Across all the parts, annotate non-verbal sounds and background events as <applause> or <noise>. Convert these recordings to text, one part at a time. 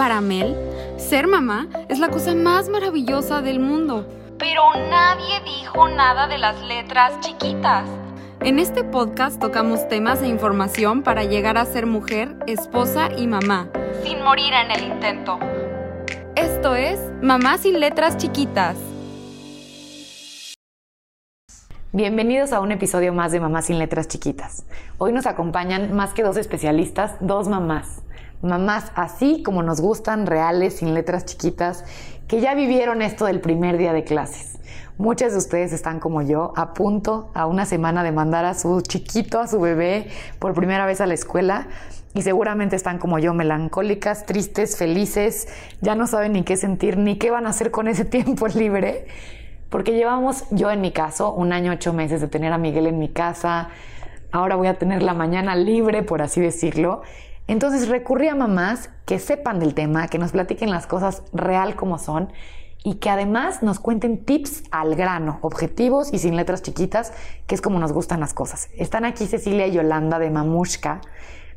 Para Mel, ser mamá es la cosa más maravillosa del mundo. Pero nadie dijo nada de las letras chiquitas. En este podcast tocamos temas e información para llegar a ser mujer, esposa y mamá. Sin morir en el intento. Esto es Mamá sin letras chiquitas. Bienvenidos a un episodio más de Mamá sin letras chiquitas. Hoy nos acompañan más que dos especialistas, dos mamás. Mamás así como nos gustan, reales, sin letras chiquitas, que ya vivieron esto del primer día de clases. Muchas de ustedes están como yo, a punto, a una semana de mandar a su chiquito, a su bebé, por primera vez a la escuela. Y seguramente están como yo, melancólicas, tristes, felices, ya no saben ni qué sentir, ni qué van a hacer con ese <laughs> tiempo libre. Porque llevamos, yo en mi caso, un año, ocho meses de tener a Miguel en mi casa. Ahora voy a tener la mañana libre, por así decirlo. Entonces recurrí a mamás que sepan del tema, que nos platiquen las cosas real como son y que además nos cuenten tips al grano, objetivos y sin letras chiquitas, que es como nos gustan las cosas. Están aquí Cecilia y Yolanda de Mamushka.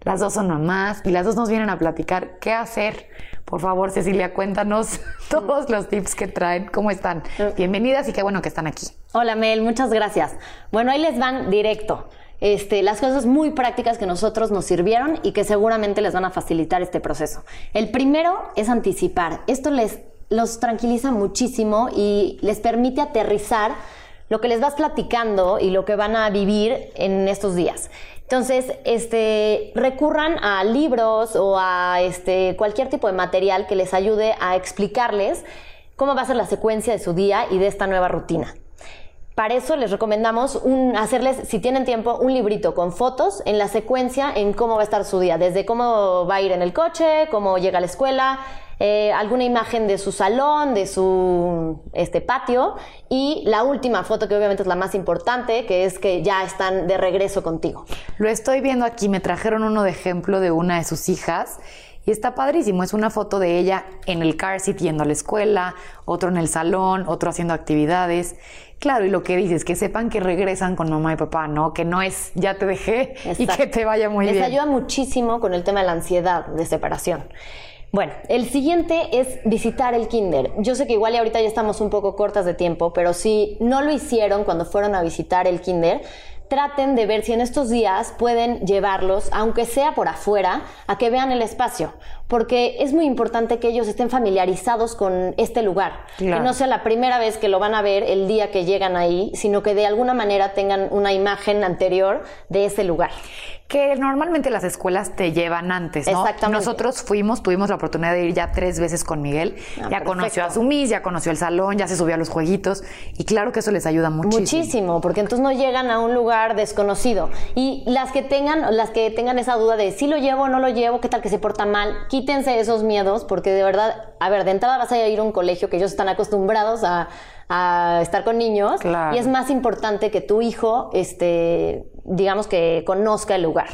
Las dos son mamás y las dos nos vienen a platicar qué hacer. Por favor, Cecilia, cuéntanos <laughs> todos los tips que traen. ¿Cómo están? Bienvenidas y qué bueno que están aquí. Hola, Mel, muchas gracias. Bueno, ahí les van directo. Este, las cosas muy prácticas que nosotros nos sirvieron y que seguramente les van a facilitar este proceso. El primero es anticipar. Esto les los tranquiliza muchísimo y les permite aterrizar lo que les vas platicando y lo que van a vivir en estos días. Entonces, este, recurran a libros o a este, cualquier tipo de material que les ayude a explicarles cómo va a ser la secuencia de su día y de esta nueva rutina. Para eso les recomendamos hacerles, si tienen tiempo, un librito con fotos en la secuencia en cómo va a estar su día, desde cómo va a ir en el coche, cómo llega a la escuela, eh, alguna imagen de su salón, de su este, patio y la última foto que obviamente es la más importante, que es que ya están de regreso contigo. Lo estoy viendo aquí, me trajeron uno de ejemplo de una de sus hijas. Y está padrísimo, es una foto de ella en el car seat yendo a la escuela, otro en el salón, otro haciendo actividades. Claro, y lo que dices, que sepan que regresan con mamá y papá, ¿no? Que no es ya te dejé y que te vaya muy bien. Les ayuda muchísimo con el tema de la ansiedad de separación. Bueno, el siguiente es visitar el kinder. Yo sé que igual y ahorita ya estamos un poco cortas de tiempo, pero si no lo hicieron cuando fueron a visitar el kinder, traten de ver si en estos días pueden llevarlos, aunque sea por afuera, a que vean el espacio, porque es muy importante que ellos estén familiarizados con este lugar, que no sea la primera vez que lo van a ver el día que llegan ahí, sino que de alguna manera tengan una imagen anterior de ese lugar que normalmente las escuelas te llevan antes, ¿no? Exactamente. Nosotros fuimos, tuvimos la oportunidad de ir ya tres veces con Miguel. Ah, ya conoció a su Miss, ya conoció el salón, ya se subió a los jueguitos. Y claro que eso les ayuda muchísimo. Muchísimo, porque entonces no llegan a un lugar desconocido. Y las que tengan, las que tengan esa duda de si lo llevo o no lo llevo, qué tal que se porta mal, quítense esos miedos, porque de verdad, a ver, de entrada vas a ir a un colegio que ellos están acostumbrados a a estar con niños y es más importante que tu hijo, este, digamos que conozca el lugar.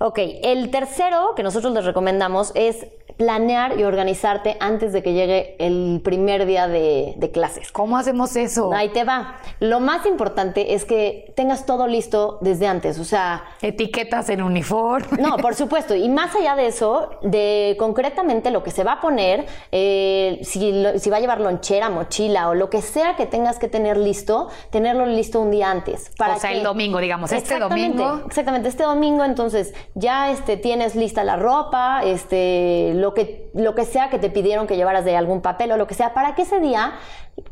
Ok, el tercero que nosotros les recomendamos es planear y organizarte antes de que llegue el primer día de, clases. ¿Cómo hacemos eso? Ahí te va. Lo más importante es que tengas todo listo desde antes, o sea... Etiquetas en uniforme. <laughs> No, por supuesto. Y más allá de eso, de concretamente lo que se va a poner, eh, si, si va a llevar lonchera, mochila o lo que sea que tengas que tener listo, tenerlo listo un día antes. Para o sea, el domingo, digamos, este domingo. Exactamente, este domingo entonces ya este, tienes lista la ropa, este, lo que, lo que sea que te pidieron que llevaras de algún papel o lo que sea, para que ese día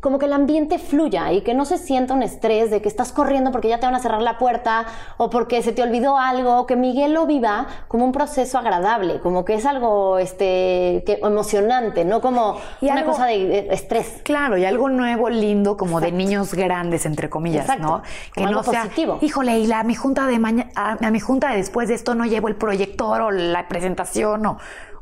como que el ambiente fluya y que no se sienta un estrés de que estás corriendo porque ya te van a cerrar la puerta o porque se te olvidó algo, que Miguel lo viva como un proceso agradable, como que es algo este, que, emocionante, no como una cosa de, estrés. Claro, y algo nuevo, lindo, como de niños grandes, entre comillas, ¿no? Que no sea, positivo. híjole, y la, mi junta de mañana, a mi junta de después de esto no llevo el proyector o la presentación o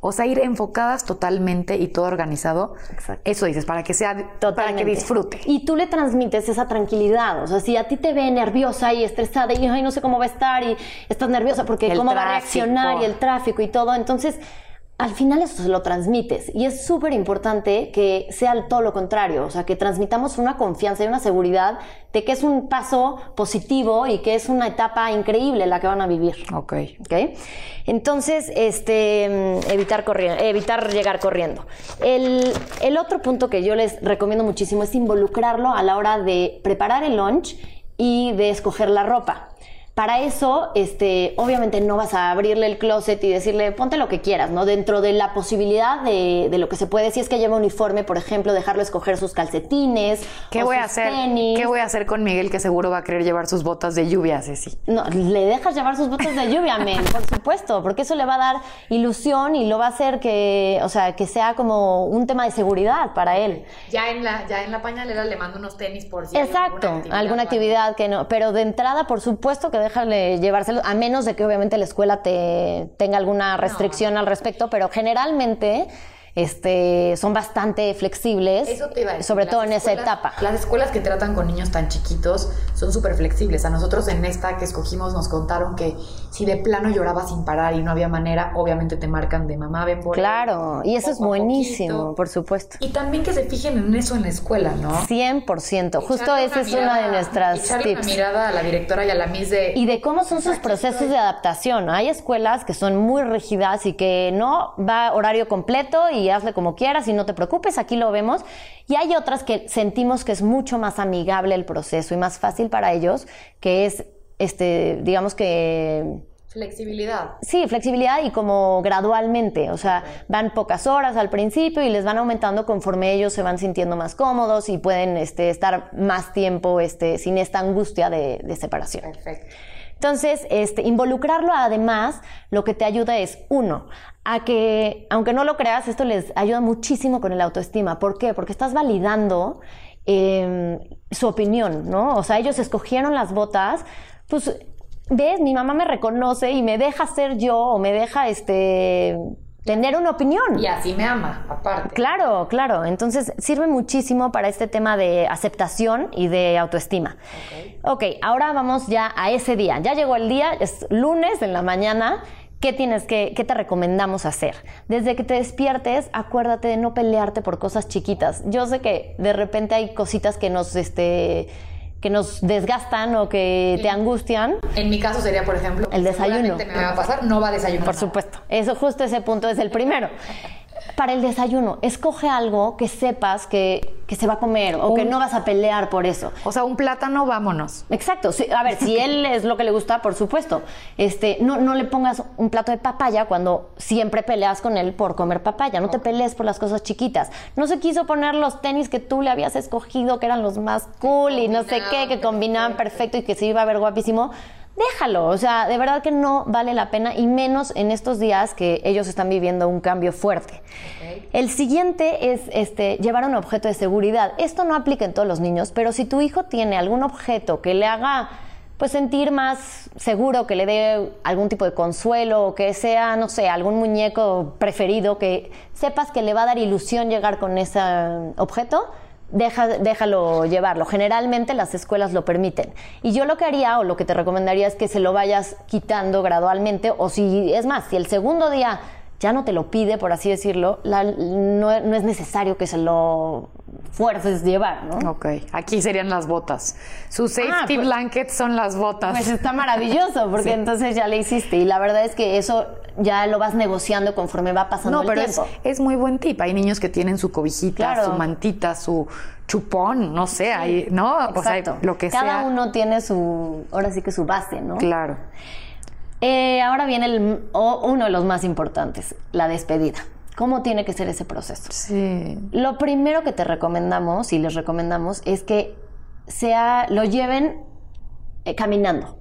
o sea, ir enfocadas totalmente y todo organizado. Exacto. Eso dices, para que sea, para que disfrute. Y tú le transmites esa tranquilidad. O sea, si a ti te ve nerviosa y estresada y ay, no sé cómo va a estar y estás nerviosa porque cómo va a reaccionar y el tráfico y todo, entonces al final eso se lo transmites y es súper importante que sea todo lo contrario, o sea, que transmitamos una confianza y una seguridad de que es un paso positivo y que es una etapa increíble la que van a vivir. Ok. ¿Ok? Entonces, este, mm, evitar, corriendo, evitar llegar corriendo. El, el otro punto que yo les recomiendo muchísimo es involucrarlo a la hora de preparar el lunch y de escoger la ropa. Para eso, este, obviamente no vas a abrirle el closet y decirle, ponte lo que quieras, ¿no? Dentro de la posibilidad de, de lo que se puede, si es que lleva uniforme, por ejemplo, dejarlo escoger sus calcetines. ¿Qué o voy a hacer? tenis. ¿Qué voy a hacer con Miguel que seguro va a querer llevar sus botas de lluvia, Ceci? No, le dejas llevar sus botas de lluvia, men, <laughs> por supuesto, porque eso le va a dar ilusión y lo va a hacer que, o sea, que sea como un tema de seguridad para él. Ya en la, ya en la pañalera le mando unos tenis por si Exacto, alguna actividad, que no, pero de entrada, por supuesto que déjale llevárselo, a menos de que obviamente la escuela te tenga alguna restricción al respecto, pero generalmente este, son bastante flexibles, Eso te iba a decir, sobre todo en esa etapa. Las escuelas que tratan con niños tan chiquitos son súper flexibles. A nosotros en esta que escogimos nos contaron que si de plano lloraba sin parar y no había manera, obviamente te marcan de mamá, ven por él", Claro, y eso es buenísimo, poquito. por supuesto. Y también que se fijen en eso en la escuela, ¿no? 100%, justo esa es una de nuestras echarle tips. una mirada a la directora y a la Miss de... Y de cómo son sus procesos de adaptación. Hay escuelas que son muy rígidas y que no va horario completo y hazle como quieras y no te preocupes, aquí lo vemos. Y hay otras que sentimos que es mucho más amigable el proceso y más fácil para ellos, que es, este, digamos que Flexibilidad. Sí, flexibilidad y como gradualmente, o sea, van pocas horas al principio y les van aumentando conforme ellos se van sintiendo más cómodos y pueden este, estar más tiempo este, sin esta angustia de, de separación. Perfecto. Entonces, este, involucrarlo además, lo que te ayuda es, uno, a que, aunque no lo creas, esto les ayuda muchísimo con el autoestima. ¿Por qué? Porque estás validando eh, su opinión, ¿no? O sea, ellos escogieron las botas, pues, ves, mi mamá me reconoce y me deja ser yo o me deja, este, tener una opinión. Y así me ama, aparte. Claro, claro. Entonces sirve muchísimo para este tema de aceptación y de autoestima. ok, ahora vamos ya a ese día. Ya llegó el día, es lunes en la mañana. ¿Qué tienes que, qué te recomendamos hacer? Desde que te despiertes, acuérdate de no pelearte por cosas chiquitas. Yo sé que de repente hay cositas que nos, este, que nos desgastan o que te angustian. En mi caso sería, por ejemplo, El desayuno. me va a pasar, no va a desayunar. Por supuesto. Eso, justo ese punto es el primero. Para el desayuno, escoge algo que sepas que, que se va a comer o que no vas a pelear por eso. O sea, un plátano, vámonos. Exacto. sí, a ver, si <laughs> él es lo que le gusta, por supuesto. Este, no, no le pongas un plato de papaya cuando siempre peleas con él por comer papaya. No te pelees por las cosas chiquitas. No se quiso poner los tenis que tú le habías escogido, que eran los más cool y no sé qué, que combinaban perfecto y que se iba a ver guapísimo. Déjalo, o sea, de verdad que no vale la pena y menos en estos días que ellos están viviendo un cambio fuerte. El siguiente es este, llevar un objeto de seguridad. Esto no aplica en todos los niños, pero si tu hijo tiene algún objeto que le haga pues sentir más seguro, que le dé algún tipo de consuelo, o que sea, no sé, algún muñeco preferido, que sepas que le va a dar ilusión llegar con ese objeto, deja- déjalo llevarlo. Generalmente las escuelas lo permiten. Y yo lo que haría o lo que te recomendaría es que se lo vayas quitando gradualmente o si es más, si el segundo día ya no te lo pide, por así decirlo, la- no, no es necesario que se lo fuerces llevar, ¿no? Ok, aquí serían las botas. Sus safety Ah, pues- blankets son las botas. Pues está maravilloso, porque <laughs> entonces ya le hiciste. Y la verdad es que eso ya lo vas negociando conforme va pasando no, el pero es, tiempo. es muy buen tip. Hay niños que tienen su cobijita, Claro. su mantita, su chupón, no sé, hay, ¿no? O sea, Exacto. lo que Cada sea. uno tiene su, ahora sí que su base, ¿no? Claro. Eh, ahora viene el, o- uno de los más importantes, la despedida. ¿Cómo tiene que ser ese proceso? Sí. Lo primero que te recomendamos y les recomendamos es que sea, lo lleven eh, caminando.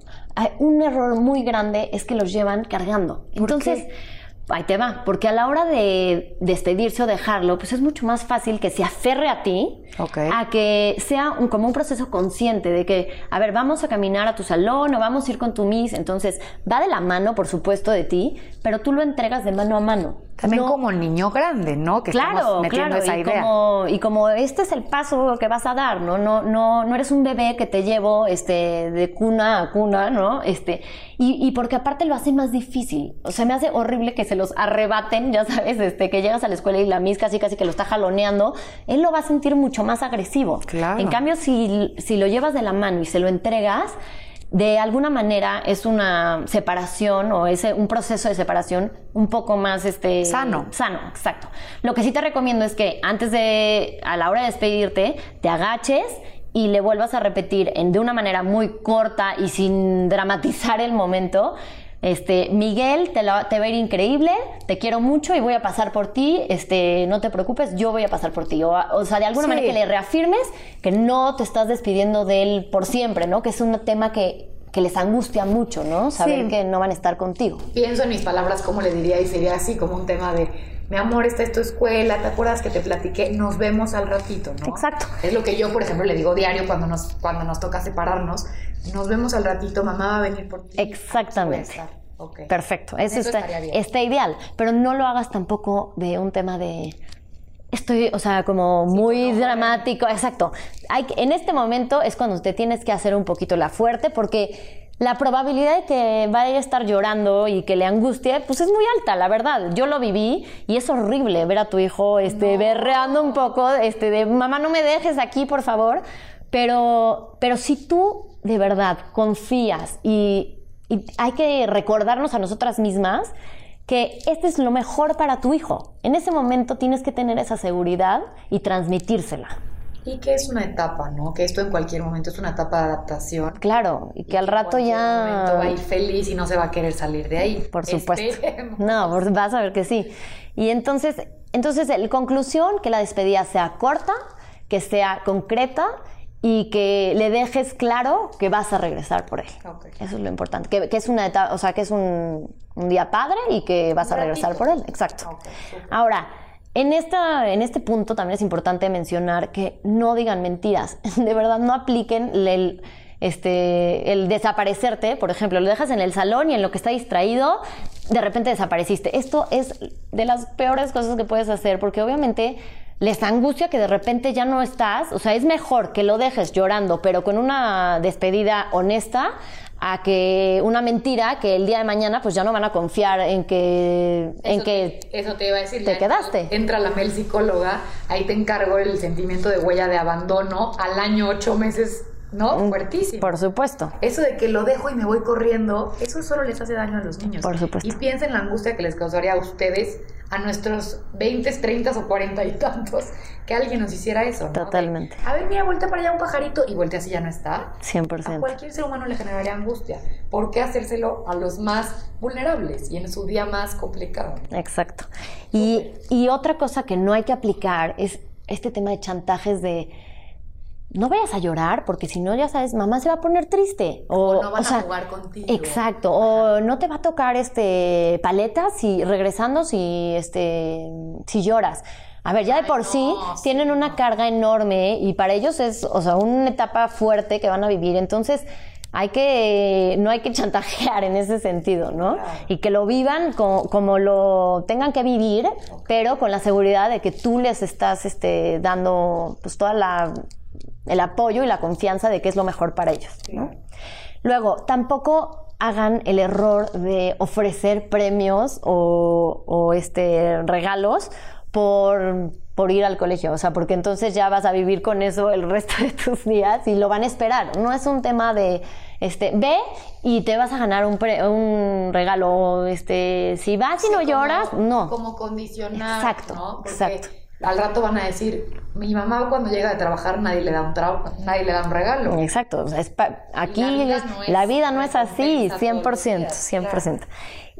Un error muy grande es que los llevan cargando. Entonces, ahí te va, porque a la hora de despedirse o dejarlo, pues es mucho más fácil que se aferre a ti, Ok. a que sea un- como un proceso consciente de que, a ver, vamos a caminar a tu salón o vamos a ir con tu miss. Entonces, va de la mano, por supuesto, de ti, pero tú lo entregas de mano a mano. También no- como niño grande, ¿no? Que claro, estamos metiendo claro, esa y idea. Como, y como este es el paso que vas a dar, ¿no? No, no, no eres un bebé que te llevo este, de cuna a cuna, ¿no? Este, y, y porque aparte lo hace más difícil. O sea, me hace horrible que se los arrebaten, ya sabes, este, que llegas a la escuela y la mis casi casi que lo está jaloneando. Él lo va a sentir mucho más agresivo. Claro. En cambio, si, si lo llevas de la mano y se lo entregas, de alguna manera es una separación o es un proceso de separación un poco más este Sano. sano, exacto. Lo que sí te recomiendo es que antes de a la hora de despedirte te agaches y le vuelvas a repetir en, de una manera muy corta y sin <laughs> dramatizar el momento. Este, Miguel, te, la- te va a ir increíble, te quiero mucho y voy a pasar por ti, este, no te preocupes, yo voy a pasar por ti. O, o sea, de alguna Sí. manera que le reafirmes que no te estás despidiendo de él por siempre, ¿no? Que es un tema que, que les angustia mucho, ¿no? Saber Sí. que no van a estar contigo. Pienso en mis palabras, ¿cómo le diría? Y sería así como un tema de, mi amor, esta es tu escuela, ¿te acuerdas que te platiqué? Nos vemos al ratito, ¿no? Exacto. Es lo que yo, por ejemplo, le digo diario cuando nos, cuando nos toca separarnos. Nos vemos al ratito, mamá va a venir por ti. Exactamente. Perfecto, eso, Eso está, está ideal, pero no lo hagas tampoco de un tema de estoy, o sea, como muy dramático, exacto. Hay en este momento es cuando te tienes que hacer un poquito la fuerte porque la probabilidad de que vaya a estar llorando y que le angustie, pues es muy alta, la verdad. Yo lo viví y es horrible ver a tu hijo este berreando un poco, este de mamá no me dejes aquí, por favor. Pero, pero si tú de verdad confías y, y hay que recordarnos a nosotras mismas que este es lo mejor para tu hijo. En ese momento tienes que tener esa seguridad y transmitírsela. Y que es una etapa, ¿no? Que esto en cualquier momento es una etapa de adaptación. Claro, y que al En rato cualquier momento va a ya... ir feliz y no se va a querer salir de ahí. Por supuesto. Esperemos. No, por- vas a ver que sí. Y entonces, entonces, en conclusión, que la despedida sea corta, que sea concreta y que le dejes claro que vas a regresar por él. Eso es lo importante. Que, que es una etapa, o sea, que es un, un día padre y que vas a regresar por él. Exacto. Ahora, en, esta, en este punto también es importante mencionar que no digan mentiras. <laughs> De verdad, no apliquen el, este, el desaparecerte. Por ejemplo, lo dejas en el salón y en lo que está distraído, de repente desapareciste. Esto es de las peores cosas que puedes hacer porque obviamente les angustia que de repente ya no estás. O sea, es mejor que lo dejes llorando, pero con una despedida honesta a que una mentira que el día de mañana pues ya no van a confiar en que en Eso que te- eso te iba a decir. te quedaste. Entra, la Mel psicóloga, ahí te encargo el sentimiento de huella de abandono al año ocho meses, ¿no? Fuertísimo. Mm, por supuesto. Eso de que lo dejo y me voy corriendo, eso solo les hace daño a los niños. Por supuesto. Y piensen la angustia que les causaría a ustedes, a nuestros 20, 30 o 40 y tantos, que alguien nos hiciera eso. ¿no? Totalmente. A ver, mira, voltea para allá un pajarito y voltea así ya no está. A 100%. cualquier ser humano le generaría angustia. ¿Por qué hacérselo a los más vulnerables y en su día más complicado? Exacto. Y, y otra cosa que no hay que aplicar es este tema de chantajes de no vayas a llorar porque si no ya sabes mamá se va a poner triste. O, O no van a sea, jugar contigo. exacto. O no te va a tocar este paletas si regresando si este si lloras. A ver ya de Ay, por no, sí sí, tienen una no. carga enorme y para ellos es o sea una etapa fuerte que van a vivir. Entonces hay que no hay que chantajear en ese sentido no Claro. y que lo vivan co- como, lo tengan que vivir pero con la seguridad de que tú les estás este dando pues toda la el apoyo y la confianza de que es lo mejor para ellos ¿no? Luego, tampoco hagan el error de ofrecer premios o, o, este, regalos por, por ir al colegio. O sea, porque entonces ya vas a vivir con eso el <laughs> resto de tus días y lo van a esperar. No es un tema de, este, ve y te vas a ganar un, pre- un regalo. Este, si vas y no como- lloras, no. Como condicionar. Exacto, ¿no? Porque exacto. Al rato van a decir, mi mamá cuando llega de trabajar nadie le da un, tra- nadie le da un regalo. Exacto, es pa- aquí la vida es- no es la vida no es así, recompensa todos los 100%, días, 100%.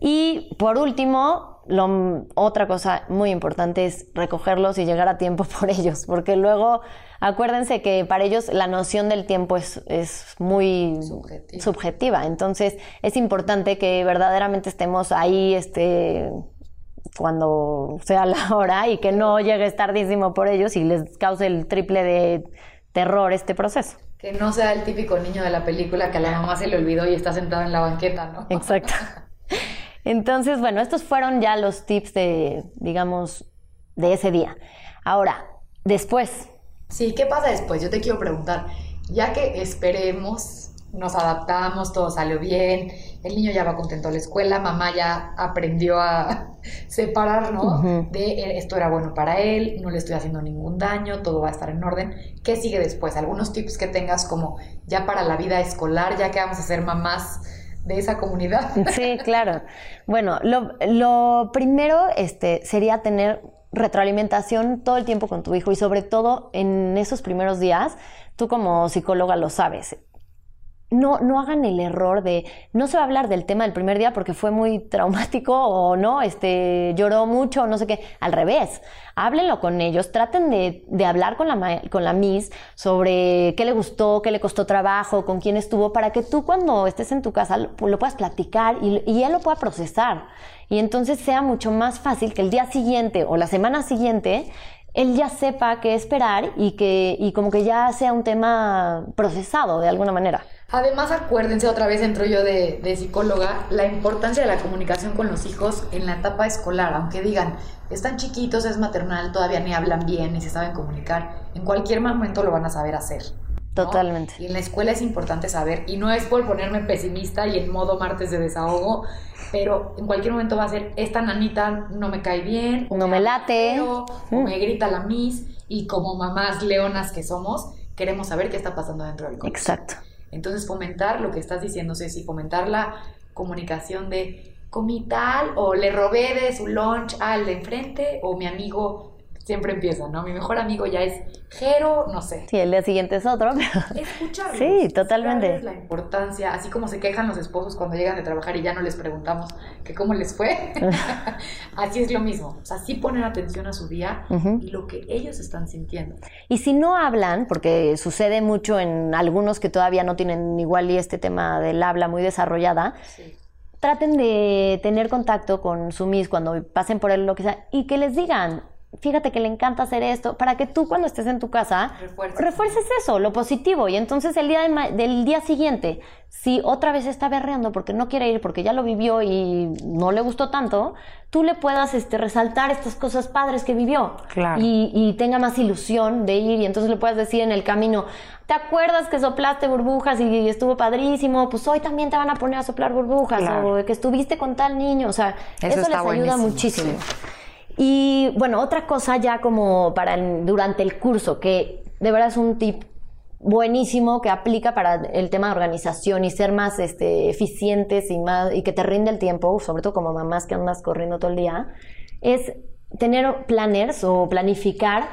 Y por último, lo- otra cosa muy importante es recogerlos y llegar a tiempo <laughs> por ellos, porque luego acuérdense que para ellos la noción del tiempo es, es muy Subjetiva. subjetiva, entonces es importante que verdaderamente estemos ahí, este cuando sea la <laughs> hora y que no llegues tardísimo por ellos y les cause el triple de terror este proceso. Que no sea el típico niño de la película que a la mamá se le olvidó y está sentado en la banqueta, ¿no? <laughs> Exacto. Entonces, bueno, estos fueron ya los tips de, digamos, de ese día. Ahora, después. Sí, ¿qué pasa después? Yo te quiero preguntar, ya que esperemos, nos adaptamos, todo salió bien, el niño ya va contento a la escuela, mamá ya aprendió a <laughs> separar, ¿no? De eh, esto era bueno para él, no le estoy haciendo ningún daño, todo va a estar en orden. ¿Qué sigue después? Algunos tips que tengas como ya para la vida escolar, ya que vamos a ser mamás de esa comunidad. Sí, <laughs> claro. Bueno, lo, lo primero este, sería tener retroalimentación todo el tiempo con tu hijo y sobre todo en esos primeros días, tú como psicóloga lo sabes, no, no hagan el error de, no se va a hablar del tema del primer día porque fue muy traumático o no, este, lloró mucho no sé qué. Al revés, háblenlo con ellos, traten de, de hablar con la, con la Miss sobre qué le gustó, qué le costó trabajo, con quién estuvo, para que tú cuando estés en tu casa lo, puedas platicar y, y él lo pueda procesar. Y entonces sea mucho más fácil que el día siguiente o la semana siguiente él ya sepa qué esperar y que y como que ya sea un tema procesado de alguna manera. Además, acuérdense, otra vez entro yo de, de, psicóloga, la importancia de la comunicación con los hijos en la etapa escolar, aunque digan, están chiquitos, es maternal, todavía ni hablan bien, ni se saben comunicar, en cualquier momento lo van a saber hacer. Totalmente. Y en la escuela es importante saber, y no es por ponerme pesimista y en modo martes de desahogo, pero en cualquier momento va a ser, esta nanita no me cae bien, no me, late, o me grita la miss, y como mamás leonas que somos, queremos saber qué está pasando dentro del colegio. Exacto. Entonces fomentar lo que estás diciendo, Ceci, fomentar la comunicación de comí tal o le robé de su lunch al de enfrente o mi amigo siempre empieza, ¿no? Mi mejor amigo ya es Jero, no sé. Sí, el día siguiente es otro. <laughs> Escucharlos. Sí, totalmente. la importancia, así como se quejan los esposos cuando llegan de trabajar y ya no les preguntamos que cómo les fue. <laughs> <laughs> así es lo mismo. O sea, sí ponen atención a su día y lo que ellos están sintiendo. Y si no hablan, porque sucede mucho en algunos que todavía no tienen igual y este tema del habla muy desarrollada, traten de tener contacto con su mis cuando pasen por él lo que sea y que les digan, fíjate que le encanta hacer esto, para que tú cuando estés en tu casa refuerces eso, lo positivo. Y entonces el día del día siguiente, si otra vez está berreando porque no quiere ir, porque ya lo vivió y no le gustó tanto, tú le puedas este, resaltar estas cosas padres que vivió. Y, tenga más ilusión de ir y entonces le puedas decir en el camino, ¿te acuerdas que soplaste burbujas y estuvo padrísimo? Pues hoy también te van a poner a soplar burbujas o que estuviste con tal niño. O sea, eso, les ayuda muchísimo. Y bueno, otra cosa ya como para durante el curso, que de verdad es un tip buenísimo que aplica para el tema de organización y ser más este, eficientes y, más, y que te rinde el tiempo, sobre todo como mamás que andas corriendo todo el día, es tener planners o planificar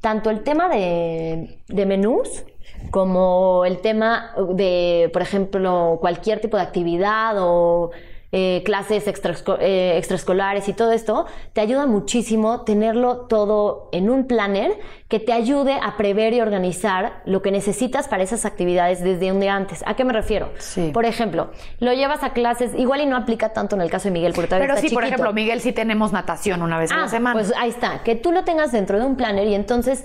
tanto el tema de, de menús como el tema de, por ejemplo, cualquier tipo de actividad o eh, clases eh, extraescolares y todo esto, te ayuda muchísimo tenerlo todo en un planner que te ayude a prever y organizar lo que necesitas para esas actividades desde un día antes. ¿A qué me refiero? Por ejemplo, lo llevas a clases, igual y no aplica tanto en el caso de Miguel, porque todavía Pero sí, por ejemplo, Miguel sí tenemos natación una vez a la ah, semana. Pues ahí está, que tú lo tengas dentro de un planner y entonces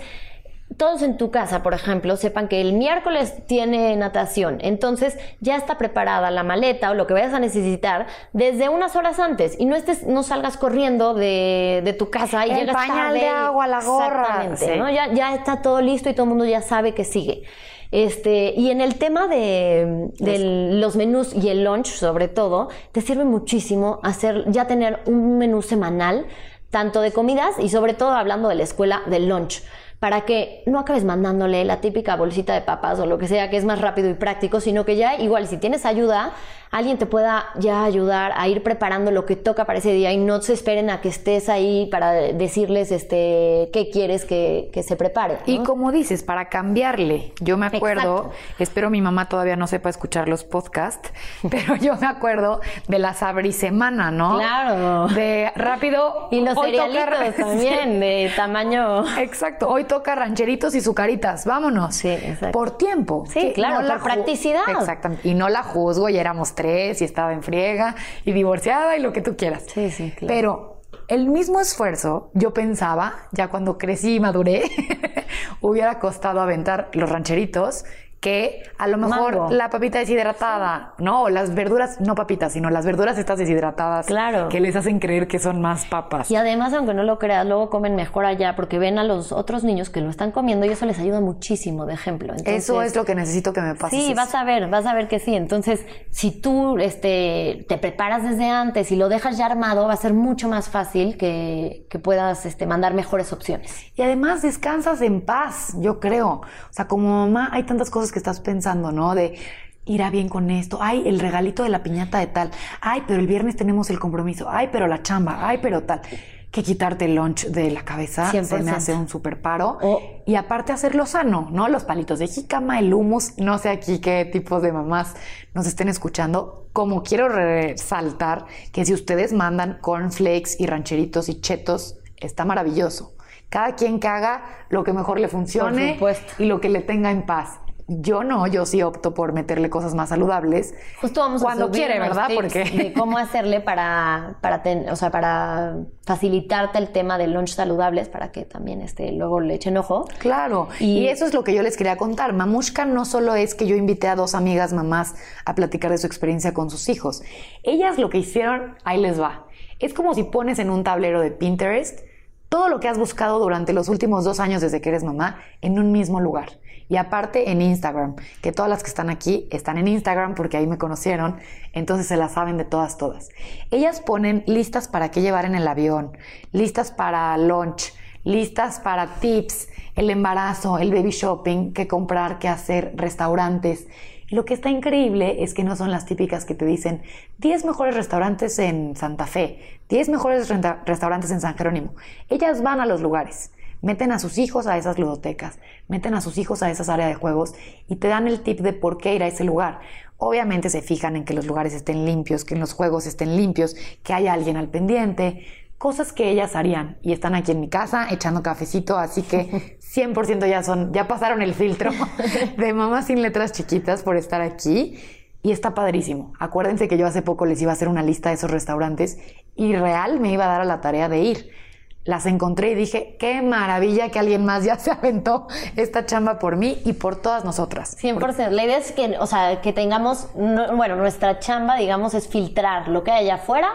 todos en tu casa, por ejemplo, sepan que el miércoles tiene natación, entonces ya está preparada la maleta o lo que vayas a necesitar desde unas horas antes y no estés, no salgas corriendo de, tu casa y el llegas pañal de agua, la gorra, ¿no? ya, ya está todo listo y todo el mundo ya sabe que sigue. Este, y en el tema de, los menús y el lunch, sobre todo, te sirve muchísimo hacer, ya tener un menú semanal, tanto de comidas y sobre todo hablando de la escuela, del lunch para que no acabes mandándole la típica bolsita de papas o lo que sea que es más rápido y práctico, sino que ya igual si tienes ayuda, alguien te pueda ya ayudar a ir preparando lo que toca para ese día y no se esperen a que estés ahí para decirles este qué quieres que, se prepare. Y como dices, para cambiarle, yo me acuerdo, espero mi mamá todavía no sepa escuchar los podcasts, <laughs> pero yo me acuerdo de la semana, ¿no? Claro. De rápido. Y los cerealitos <laughs> también, de tamaño. Exacto. Hoy toca rancheritos y sucaritas. Vámonos. Sí, exacto. Por tiempo. Sí, claro, por practicidad. Exactamente. Y no la juzgo y éramos tres y estaba en friega y divorciada y lo que tú quieras. Sí, sí, claro. Pero el mismo esfuerzo, yo pensaba, ya cuando crecí y maduré, <laughs> hubiera costado aventar los rancheritos que a lo mejor Mango. la papita deshidratada, ¿no? Las verduras, no papitas, sino las verduras estas deshidratadas. Claro. Que les hacen creer que son más papas. Y además, aunque no lo creas, luego comen mejor allá porque ven a los otros niños que lo están comiendo y eso les ayuda muchísimo de ejemplo. Entonces, Eso es lo que necesito que me pase. Sí, vas a ver, vas a ver que sí. Entonces, si tú este, te preparas desde antes y lo dejas ya armado, va a ser mucho más fácil que, que puedas este, mandar mejores opciones. Y además descansas en paz, yo creo. O sea, como mamá hay tantas cosas que estás pensando, ¿no? De irá bien con esto. Ay, el regalito de la piñata de tal. Ay, pero el viernes tenemos el compromiso. Ay, pero la chamba. Ay, pero tal. Que quitarte el lunch de la cabeza se me 100%. hace un súper paro. Y aparte hacerlo sano, ¿no? Los palitos de jícama, el hummus. No sé aquí qué tipos de mamás nos estén escuchando. Como quiero resaltar que si ustedes mandan cornflakes y rancheritos y chetos, está maravilloso. Cada quien que haga lo que mejor le funcione y lo que le tenga en paz. Yo no, yo sí opto por meterle cosas más saludables. Justo vamos cuando a subir quiere, ¿verdad? tips Porque de cómo hacerle para, para, ten- o sea, para facilitarte el tema de lunch saludables para que también este, luego le echen ojo. Claro, y, Y- eso es lo que yo les quería contar. Mamushka no solo es que yo invité a dos amigas mamás a platicar de su experiencia con sus hijos. Ellas lo que hicieron, ahí les va. Es como si pones en un tablero de Pinterest todo lo que has buscado durante los últimos dos años desde que eres mamá en un mismo lugar. Y aparte en Instagram, que todas las que están aquí están en Instagram porque ahí me conocieron, entonces se las saben de todas, todas. Ellas ponen listas para qué llevar en el avión, listas para lunch, listas para tips, el embarazo, el baby shopping, qué comprar, qué hacer, restaurantes. Y lo que está increíble es que no son las típicas que te dicen 10 mejores restaurantes en Santa Fe, 10 mejores restaurantes en San Jerónimo. Ellas van a los lugares, meten a sus hijos a esas ludotecas, meten a sus hijos a esas áreas de juegos y te dan el tip de por qué ir a ese lugar. Obviamente se fijan en que los lugares estén limpios, que en los juegos estén limpios, que haya alguien al pendiente, cosas que ellas harían y están aquí en mi casa echando cafecito, así que <laughs> 100% ya son, ya pasaron el filtro <laughs> de mamás sin letras chiquitas por estar aquí y está padrísimo. Acuérdense que yo hace poco les iba a hacer una lista de esos restaurantes y real me iba a dar a la tarea de ir. Las encontré y dije, qué maravilla que alguien más ya <laughs> se aventó esta chamba por mí y por todas nosotras. 100%. La idea es que, o sea, que tengamos, no- bueno, nuestra chamba, digamos, es filtrar lo que hay allá afuera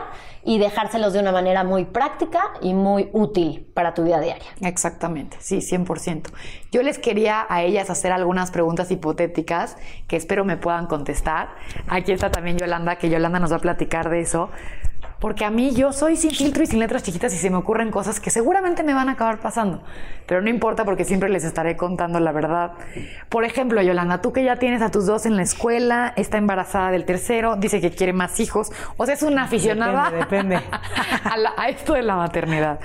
y dejárselos de una manera muy práctica y muy útil para tu vida diaria. Exactamente, sí, 100%. Yo les quería a ellas hacer algunas preguntas hipotéticas que espero me puedan contestar. Aquí está también Yolanda, que Yolanda nos va a platicar de eso. Porque a mí yo soy sin filtro y sin letras chiquitas y se me ocurren cosas que seguramente me van a acabar pasando. Pero no importa porque siempre les estaré contando la verdad. Por ejemplo, Yolanda, tú que ya tienes a tus dos en la escuela, está embarazada del tercero, dice que quiere más hijos. O sea, es una aficionada Depende, depende. <laughs> a, la- a esto de la maternidad.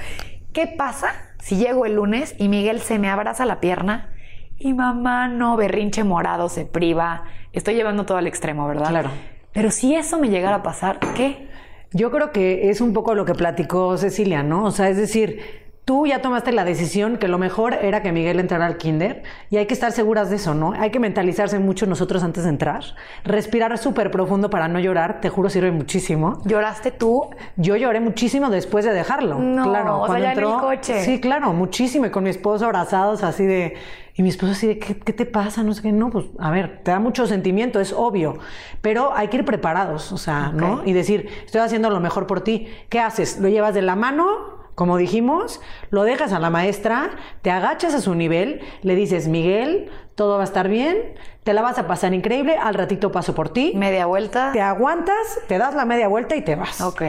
¿Qué pasa si llego el lunes y Miguel se me abraza la pierna y mamá no, berrinche morado, se priva? Estoy llevando todo al extremo, ¿verdad? Claro. Pero si eso me llegara a pasar, ¿qué? Yo creo que es un poco lo que platicó Cecilia, ¿no? O sea, es decir, tú ya tomaste la decisión que lo mejor era que Miguel entrara al kinder y hay que estar seguras de eso, ¿no? Hay que mentalizarse mucho nosotros antes de entrar, respirar súper profundo para no llorar, te juro sirve muchísimo. ¿Lloraste tú? Yo lloré muchísimo después de dejarlo. No, claro, o sea, ya en el coche. Sí, claro, muchísimo. Y con mi esposo abrazados así de. Y mi esposo así de, ¿qué, qué te pasa? No sé qué. No, pues, a ver, te da mucho sentimiento, es obvio. Pero hay que ir preparados, o sea, ¿no? Y decir, estoy haciendo lo mejor por ti. ¿Qué haces? ¿Lo llevas de la mano? Como dijimos, lo dejas a la maestra, te agachas a su nivel, le dices, Miguel, todo va a estar bien, te la vas a pasar increíble, al ratito paso por ti. ¿Media vuelta? Te aguantas, te das la media vuelta y te vas. Ok.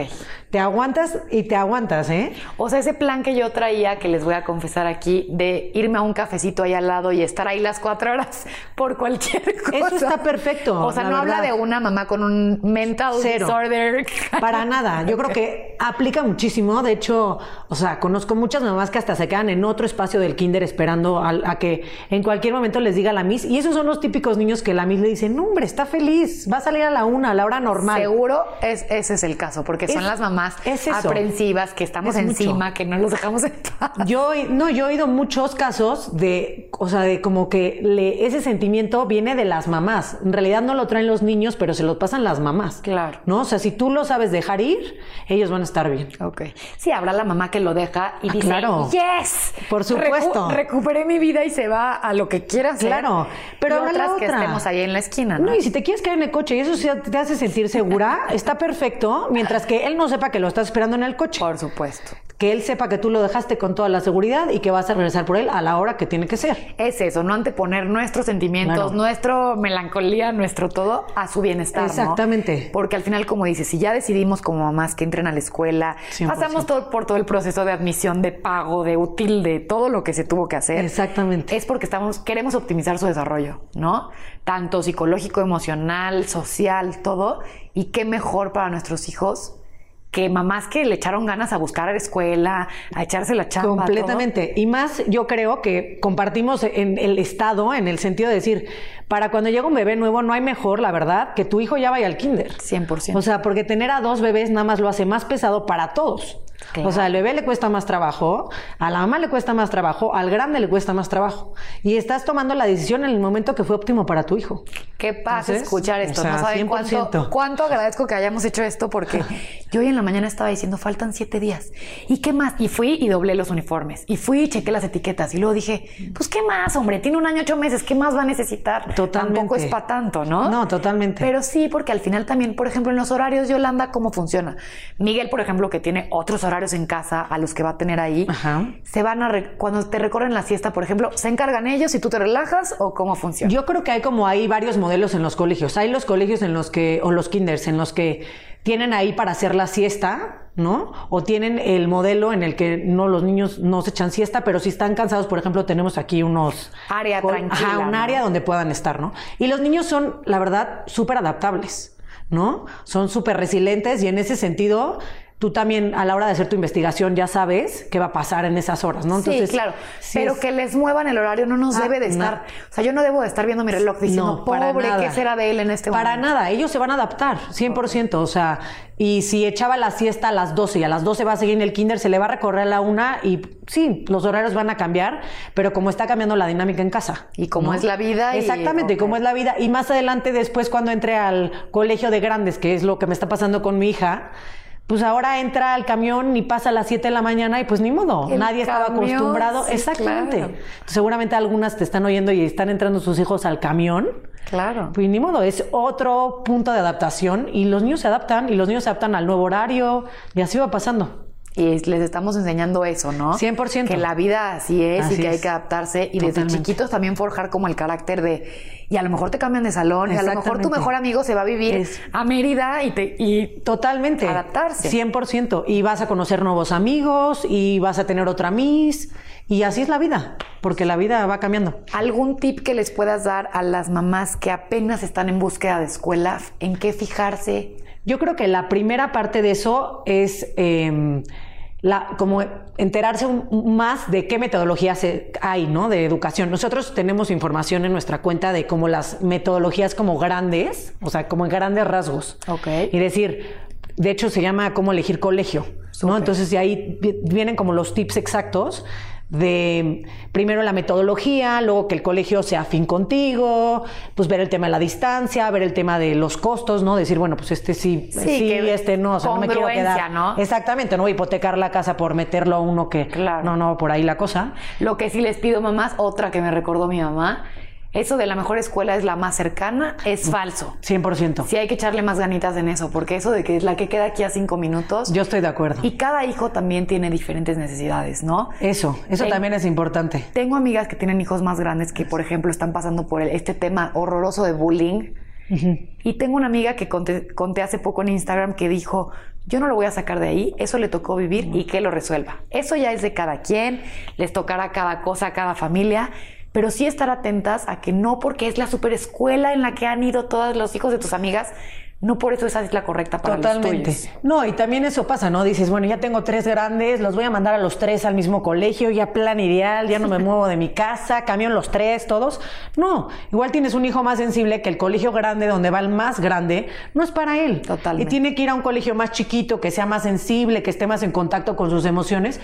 Te aguantas y te aguantas, ¿eh? O sea, ese plan que yo traía, que les voy a confesar aquí, de irme a un cafecito ahí al lado y estar ahí las cuatro horas <laughs> por cualquier cosa. Eso está perfecto, O sea, no habla de una mamá con un mental Cero. disorder. <laughs> Para nada. Yo creo que aplica muchísimo. De hecho, o sea, conozco muchas mamás que hasta se quedan en otro espacio del kinder esperando a, a que en cualquier momento les diga la Miss. Y esos son los típicos niños que la Miss le dice, no, hombre, está feliz, va a salir a la una, a la hora normal. Seguro es, ese es el caso, porque son Es- las mamás es aprensivas, que estamos Es mucho. encima, que no los dejamos en paz. Yo, no, yo he oído muchos casos de, o sea, de como que le- ese sentimiento viene de las mamás. En realidad no lo traen los niños, pero se lo pasan las mamás. Claro. ¿No? O sea, si tú lo sabes dejar ir, ellos van a estar bien. Ok. Sí, habrá la mamá que lo deja y Ah, dice, claro. yes, Por supuesto. recuperé mi vida y se va a lo que quiera Claro, pero y la que estemos ahí en la esquina, ¿no? No, y si te quieres caer en el coche y eso sí te hace sentir segura, <laughs> está perfecto, mientras que él no sepa que lo estás esperando en el coche. Por supuesto. Que él sepa que tú lo dejaste con toda la seguridad y que vas a regresar por él a la hora que tiene que ser. Es eso, no anteponer nuestros sentimientos, Claro. nuestro melancolía, nuestro todo a su bienestar. ¿no? Exactamente. Porque al final, como dices, si ya decidimos como mamás que entren a la escuela, 100%. pasamos todo, por todo el proceso de admisión, de pago, de útil, de todo lo que se tuvo que hacer. Exactamente. Es porque estamos, queremos optimizar su desarrollo, ¿no? Tanto psicológico, emocional, social, todo. Y qué mejor para nuestros hijos que mamás que le echaron ganas a buscar a la escuela, a echarse la chamba. todo. Completamente. Y más, yo creo que compartimos en el estado, en el sentido de decir, para cuando llega un bebé nuevo, no hay mejor, la verdad, que tu hijo ya vaya al kinder. 100%. O sea, porque tener a dos bebés nada más lo hace más pesado para todos. Claro. O sea, al bebé le cuesta más trabajo, a la mamá le cuesta más trabajo, al grande le cuesta más trabajo. Y estás tomando la decisión en el momento que fue óptimo para tu hijo. Qué Entonces, escuchar esto. o sea, no saben cuánto, 100%. cuánto agradezco que hayamos hecho esto porque <laughs> yo hoy en la mañana estaba diciendo faltan siete días. ¿Y qué más? Y fui y doblé los uniformes. Y fui y chequé las etiquetas. Y luego dije, pues qué más, hombre, tiene un año ocho meses, ¿qué más va a necesitar? Totalmente. Tampoco es para tanto, ¿no? No, totalmente. Pero sí, porque al final también, por ejemplo, en los horarios, Yolanda, ¿cómo funciona? Miguel, por ejemplo, que tiene otros horarios en casa a los que va a tener ahí, Ajá. se van a, re- cuando te recorren la siesta, por ejemplo, ¿se encargan ellos y tú te relajas o cómo funciona? Yo creo que hay como hay varios modelos en los colegios. Hay los colegios en los que, o los kinders, en los que tienen ahí para hacer la siesta, ¿no? O tienen el modelo en el que no los niños no se echan siesta, pero si están cansados, por ejemplo, tenemos aquí unos Área con- tranquila, Ajá, un ¿no? área donde puedan estar, ¿no? Y los niños son, la verdad, súper adaptables, ¿no? Son súper resilientes y en ese sentido. Tú también a la hora de hacer tu investigación ya sabes qué va a pasar en esas horas, ¿no? sí, claro. sí pero es- que les muevan el horario no nos Ah, debe de no. estar. O sea, yo no debo de estar viendo mi reloj diciendo, No, para pobre, nada. ¿qué será de él en este Para momento? nada, ellos se van a adaptar, 100%. O sea, y si echaba la siesta a las 12 y a las 12 va a seguir en el kinder, se le va a recorrer a la una y sí, los horarios van a cambiar, pero como está cambiando la dinámica en casa. Y como es la vida y- Exactamente, como es la vida. Y más adelante, después, cuando entre al colegio de grandes, que es lo que me está pasando con mi hija, pues ahora entra al camión y pasa a las 7 de la mañana y pues ni modo, El nadie estaba acostumbrado. sí, Exactamente. claro. Seguramente algunas te están oyendo y están entrando sus hijos al camión. Claro. Pues ni modo, es otro punto de adaptación y los niños se adaptan y los niños se adaptan al nuevo horario y así va pasando. Y les estamos enseñando eso, ¿no? 100%. Que la vida así es Así y que hay que adaptarse. Y desde chiquitos también forjar como el carácter de. Y a lo mejor te cambian de salón y a lo mejor tu mejor amigo se va a vivir Es- a Mérida y te. Y Totalmente. Adaptarse. 100%. Y vas a conocer nuevos amigos y vas a tener otra Miss. Y así es la vida, porque la vida va cambiando. ¿Algún tip que les puedas dar a las mamás que apenas están en búsqueda de escuela? ¿En qué fijarse? Yo creo que la primera parte de eso es eh, la, como enterarse un- más de qué metodologías se- hay, ¿no? De educación. Nosotros tenemos información en nuestra cuenta de como las metodologías como grandes, o sea, como en grandes rasgos. Ok. Y decir, de hecho se llama cómo elegir colegio. ¿no? Entonces de ahí vi- vienen como los tips exactos de primero la metodología, luego que el colegio sea afín contigo, pues ver el tema de la distancia, ver el tema de los costos, ¿no? Decir, bueno, pues este sí, Sí, este no, o sea, no me quiero quedar. ¿no? Exactamente, no voy a hipotecar la casa por meterlo a uno que Claro. no, no, por ahí la cosa. Lo que sí les pido, mamás, otra que me recordó mi mamá, eso de la mejor escuela es la más cercana, es falso. 100%. Sí hay que echarle más ganitas en eso, porque eso de que es la que queda aquí a cinco minutos. Yo estoy de acuerdo. Y cada hijo también tiene diferentes necesidades, ¿no? Eso, eso Ten- también es importante. Tengo amigas que tienen hijos más grandes que, por ejemplo, están pasando por el- este tema horroroso de bullying. Y tengo una amiga que conté, conté hace poco en Instagram que dijo, yo no lo voy a sacar de ahí, eso le tocó vivir y que lo resuelva. Eso ya es de cada quien, les tocará cada cosa a cada familia, pero sí estar atentas a que no porque es la super escuela en la que han ido todos los hijos de tus amigas, no por eso esa es la correcta para los Totalmente. tuyos. No, y también eso pasa, ¿no? Dices, bueno, ya tengo tres grandes, los voy a mandar a los tres al mismo colegio, ya plan ideal, ya no me <laughs> muevo de mi casa, camión los tres, todos. No, igual tienes un hijo más sensible que el colegio grande, donde va el más grande, no es para él. Totalmente. Y tiene que ir a un colegio más chiquito, que sea más sensible, que esté más en contacto con sus emociones.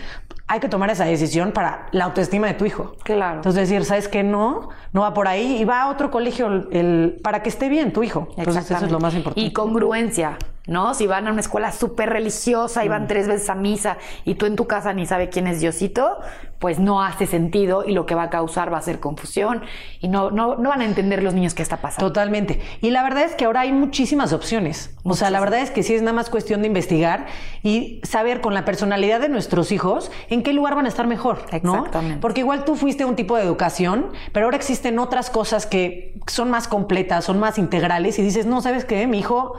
Hay que tomar esa decisión para la autoestima de tu hijo. Claro. Entonces decir, ¿sabes qué? No, no va por ahí y va a otro colegio el, para que esté bien tu hijo. Entonces eso es lo más importante. Y congruencia. ¿No? Si van a una escuela súper religiosa y van tres veces a misa y tú en tu casa ni sabe quién es Diosito, pues no hace sentido y lo que va a causar va a ser confusión y no, no, no van a entender los niños qué está pasando. Totalmente. Y la verdad es que ahora hay muchísimas opciones. O sea, la verdad es que sí es nada más cuestión de investigar y saber con la personalidad de nuestros hijos en qué lugar van a estar mejor, ¿no? Exactamente. Porque igual tú fuiste un tipo de educación, pero ahora existen otras cosas que son más completas, son más integrales y dices, no, ¿sabes qué? Mi hijo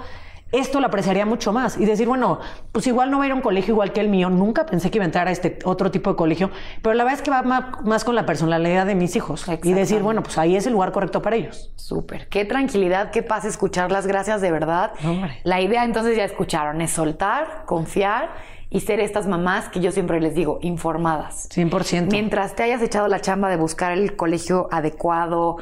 esto lo apreciaría mucho más. Y decir, bueno, pues igual no va a ir a un colegio igual que el mío. Nunca pensé que iba a entrar a este otro tipo de colegio, pero la verdad es que va más, con la personalidad de mis hijos. Y decir, bueno, pues ahí es el lugar correcto para ellos. Súper. Qué tranquilidad, qué paz escuchar las gracias de verdad. Hombre. La idea entonces ya escucharon es soltar, confiar y ser estas mamás que yo siempre les digo, informadas. 100%. Mientras te hayas echado la chamba de buscar el colegio adecuado,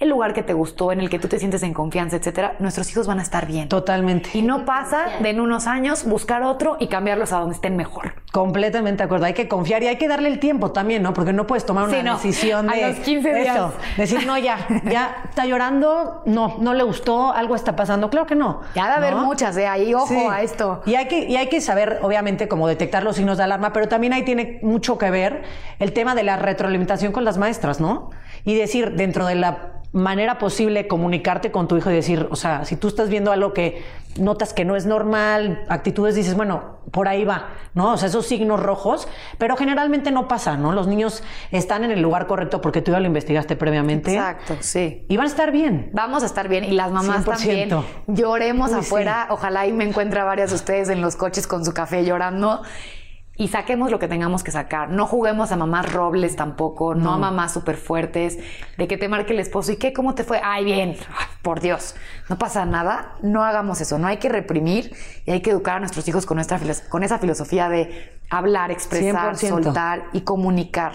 el lugar que te gustó, en el que tú te sientes en confianza, etcétera, nuestros hijos van a estar bien. Totalmente. Y no pasa de en unos años buscar otro y cambiarlos a donde estén mejor. Completamente de acuerdo. Hay que confiar y hay que darle el tiempo también, ¿no? Porque no puedes tomar una Sí, no. decisión A de los 15 días. eso. Decir, no, ya, ya está llorando, no, no le gustó, algo está pasando. Claro que no. Ya de haber ¿no? muchas, ¿eh? Ahí, ojo Sí. a esto. Y hay, que, y hay que saber, obviamente, cómo detectar los signos de alarma, pero también ahí tiene mucho que ver el tema de la retroalimentación con las maestras, ¿no? Y decir, dentro de la manera posible, comunicarte con tu hijo y decir, o sea, si tú estás viendo algo que notas que no es normal, actitudes, dices, bueno, por ahí va, ¿no? O sea, esos signos rojos, pero generalmente no pasa, ¿no? Los niños están en el lugar correcto porque tú ya lo investigaste previamente. Exacto, sí. Y van a estar bien. Vamos a estar bien y las mamás 100%. también. Lloremos Uy, afuera. Ojalá y me encuentre a varias de ustedes en los coches con su café llorando. Y saquemos lo que tengamos que sacar. No juguemos a mamás robles tampoco, no, a mamás súper fuertes, de que te marque el esposo y qué, cómo te fue. Ay, bien, Ay, por Dios, no pasa nada. No hagamos eso, no hay que reprimir y hay que educar a nuestros hijos con, nuestra, con esa filosofía de hablar, expresar, 100%. soltar y comunicar.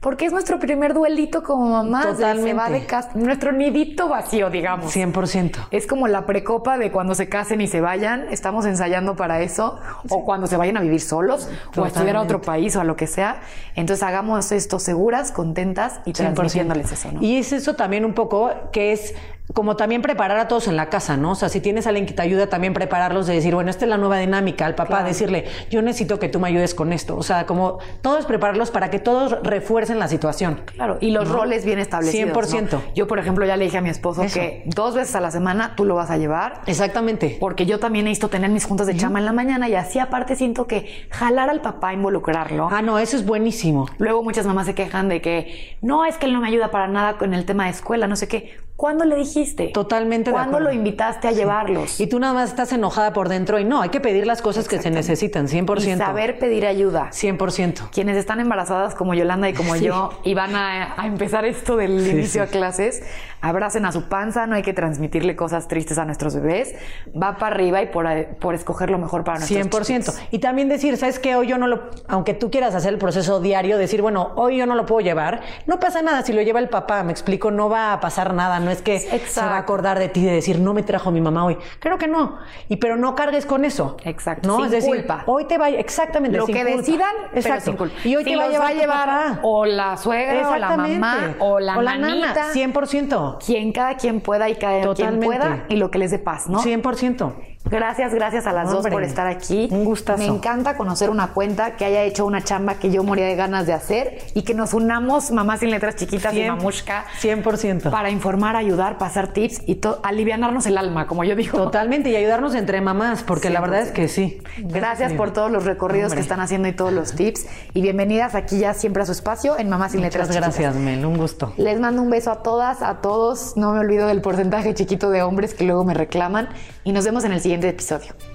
Porque es nuestro primer duelito como mamás. de Se va Totalmente. de casa, nuestro nidito vacío, digamos. 100%. Es como la precopa de cuando se casen y se vayan. Estamos ensayando para eso. O cuando se vayan a vivir solos o a estudiar a otro Totalmente. país o a lo que sea. Entonces hagamos esto seguras, contentas y 100%. transmitiéndoles eso, ¿no? Y es eso también un poco que es como también preparar a todos en la casa, ¿no? O sea, si tienes a alguien que te ayuda, también prepararlos de decir, bueno, esta es la nueva dinámica, al papá decirle, yo necesito que tú me ayudes con esto. O sea, como todo es prepararlos para que todos refuercen la situación. Claro, y los roles bien establecidos. 100%. ¿no? Yo, por ejemplo, ya le dije a mi esposo Eso. que dos veces a la semana tú lo vas a llevar. Exactamente. Porque yo también necesito tener mis juntas de chama en la mañana y así aparte siento que jalar al papá, involucrarlo. Ah, no, eso es buenísimo. Luego muchas mamás se quejan de que no, es que él no me ayuda para nada con el tema de escuela, no sé qué. ¿Cuándo le dijiste? Totalmente ¿Cuándo lo invitaste a llevarlos? Y tú nada más estás enojada por dentro y no, hay que pedir las cosas que se necesitan, 100%. Y saber pedir ayuda. 100%. Quienes están embarazadas como Yolanda y como <laughs> Sí. yo y van a, a empezar esto del Sí, inicio a clases, Abracen a su panza, no hay que transmitirle cosas tristes a nuestros bebés. Va para arriba y por, por escoger lo mejor para nuestros 100%. Chiquitos. Y también decir, ¿sabes qué? Hoy yo no lo, aunque tú quieras hacer el proceso diario, decir, bueno, hoy yo no lo puedo llevar, no pasa nada si lo lleva el papá, me explico, no va a pasar nada, no es que se va a acordar de ti de decir, no me trajo mi mamá hoy. Creo que no. Y pero no cargues con eso. Exacto. No, sin es decir, culpa. hoy te va a exactamente lo que decidan, Exacto. Sin culpa. Y hoy te va a llevar, a o la suegra o la mamá o la, o la nana, 100%. Quien cada quien pueda y cada quien pueda y lo que les dé paz, ¿no? 100%. Gracias, gracias a las dos por estar aquí. un gustazo. Me encanta conocer una cuenta que haya hecho una chamba que yo moría de ganas de hacer y que nos unamos, mamás sin letras chiquitas y 100%. mamushka, 100%. para informar, ayudar, pasar tips y alivianarnos el alma, como yo digo. Totalmente. Y ayudarnos entre mamás, porque la verdad es que sí. Gracias por todos los recorridos Hombre. que están haciendo y todos los tips. Y bienvenidas aquí ya siempre a su espacio en Mamás sin Letras Muchas Chiquitas. gracias, Mel. Un gusto. Les mando un beso a todas, a todos. No me olvido del porcentaje chiquito de hombres que luego me reclaman. Y nos vemos en el siguiente episodio.